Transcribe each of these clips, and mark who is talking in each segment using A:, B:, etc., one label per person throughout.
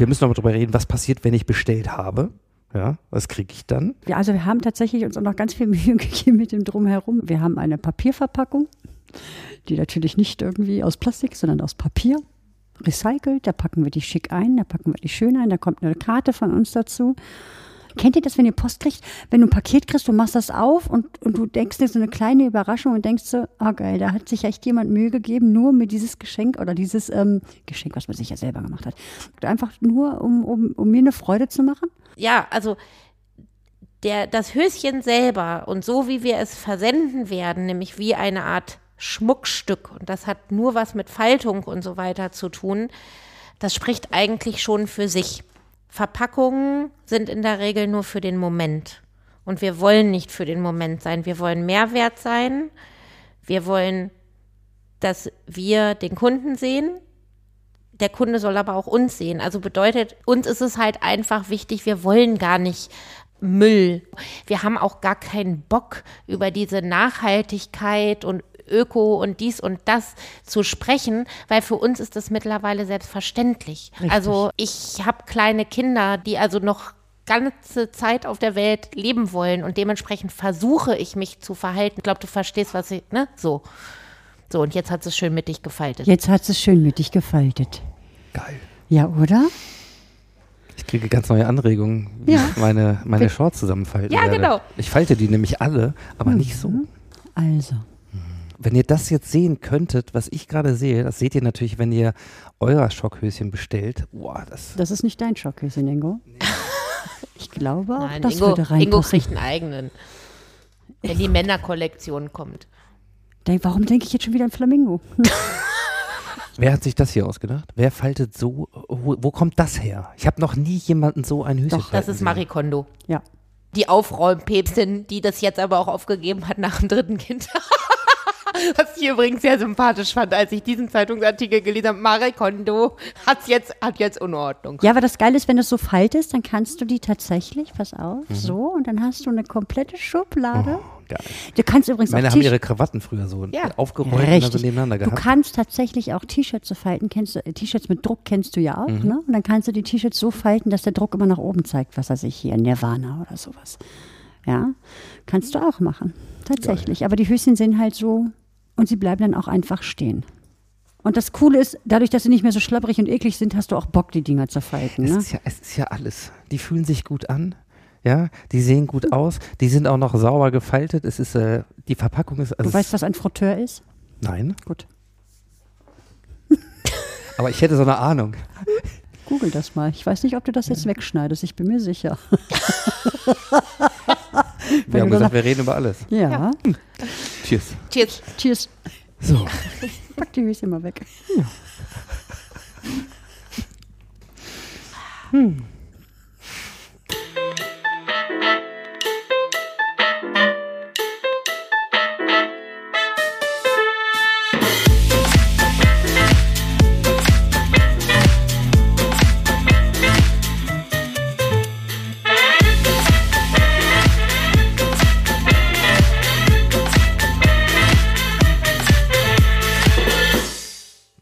A: wir müssen noch mal drüber reden, was passiert, wenn ich bestellt habe. Ja, was kriege ich dann?
B: Ja, also wir haben tatsächlich uns auch noch ganz viel Mühe gegeben mit dem Drumherum. Wir haben eine Papierverpackung, die natürlich nicht irgendwie aus Plastik, sondern aus Papier recycelt. Da packen wir die schick ein, da packen wir die schön ein, da kommt eine Karte von uns dazu. Kennt ihr das, wenn ihr Post kriegt? Wenn du ein Paket kriegst, du machst das auf und, und du denkst dir so eine kleine Überraschung und denkst so, ah geil, da hat sich echt jemand Mühe gegeben, nur mir dieses Geschenk oder dieses ähm, Geschenk, was man sich ja selber gemacht hat. Einfach nur, um, um, um mir eine Freude zu machen.
C: Ja, also der, das Höschen selber und so wie wir es versenden werden, nämlich wie eine Art Schmuckstück, und das hat nur was mit Faltung und so weiter zu tun, das spricht eigentlich schon für sich. Verpackungen sind in der Regel nur für den Moment. Und wir wollen nicht für den Moment sein. Wir wollen Mehrwert sein. Wir wollen, dass wir den Kunden sehen. Der Kunde soll aber auch uns sehen. Also bedeutet, uns ist es halt einfach wichtig, wir wollen gar nicht Müll. Wir haben auch gar keinen Bock über diese Nachhaltigkeit und Öko und dies und das zu sprechen, weil für uns ist das mittlerweile selbstverständlich.
B: Richtig.
C: Also ich habe kleine Kinder, die also noch ganze Zeit auf der Welt leben wollen und dementsprechend versuche ich mich zu verhalten. Ich glaube, du verstehst, was ich, ne? So. So, und jetzt hat es schön mittig gefaltet.
B: Jetzt hat es schön mittig gefaltet.
A: Geil.
B: Ja, oder?
A: Ich kriege ganz neue Anregungen, wie
B: Ja.
A: ich meine, meine Shorts zusammenfalten
C: Ja,
A: werde.
C: genau.
A: Ich falte die nämlich alle, aber nicht so.
B: Also.
A: Wenn ihr das jetzt sehen könntet, was ich gerade sehe, das seht ihr natürlich, wenn ihr euer Schockhöschen bestellt. Boah, das
B: Das ist nicht dein Schockhöschen, Ingo. Ich glaube auch,
C: Nein,
B: das
C: Ingo,
B: würde
C: Ingo
B: reinpassen.
C: kriegt einen eigenen. Wenn die Männerkollektion kommt.
B: Denk, warum denke ich jetzt schon wieder an Flamingo?
A: Wer hat sich das hier ausgedacht? Wer faltet so? Wo, wo kommt das her? Ich habe noch nie jemanden so ein Höschen
B: Doch,
C: Das ist. Marie Kondo.
B: Ja.
C: Die Aufräumpäpstin, die das jetzt aber auch aufgegeben hat nach dem dritten Kind. Was ich übrigens sehr sympathisch fand, als ich diesen Zeitungsartikel gelesen habe. Marie Kondo hat's jetzt, hat jetzt Unordnung.
B: Ja, aber das Geile ist, wenn du es so faltest, dann kannst du die tatsächlich, pass auf,
A: Mhm.
B: so und dann hast du eine komplette Schublade.
A: Geil.
B: Du kannst übrigens
A: Meine
B: auch
A: haben ihre Krawatten früher so
C: Ja.
A: aufgerollt und dann so nebeneinander
B: Du
A: gehabt.
B: kannst tatsächlich auch T-Shirts so falten. Kennst du, äh, T-Shirts mit Druck kennst du ja auch,
A: Mhm.
B: ne? Und dann kannst du die T-Shirts so falten, dass der Druck immer nach oben zeigt, was weiß ich hier, Nirvana oder sowas. Ja, kannst du auch machen. Tatsächlich. Aber die Höschen sind halt so und sie bleiben dann auch einfach stehen. Und das Coole ist, dadurch, dass sie nicht mehr so schlabberig und eklig sind, hast du auch Bock, die Dinger zu falten.
A: Es
B: Ne?
A: ist, ja, es ist ja alles. Die fühlen sich gut an. Ja, die sehen gut aus. Die sind auch noch sauber gefaltet. Es ist, äh, die Verpackung ist. Also
B: Du weißt, was ein Frotteur ist?
A: Nein,
B: Gut.
A: aber ich hätte so eine Ahnung.
B: Google das mal. Ich weiß nicht, ob du das jetzt wegschneidest. Ich bin mir sicher.
A: Wir haben gesagt, wir reden über alles.
B: Ja.
A: Cheers.
C: Cheers.
B: Cheers.
A: So.
B: Pack die Höschen mal weg.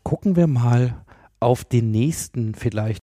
A: Gucken wir mal auf den nächsten vielleicht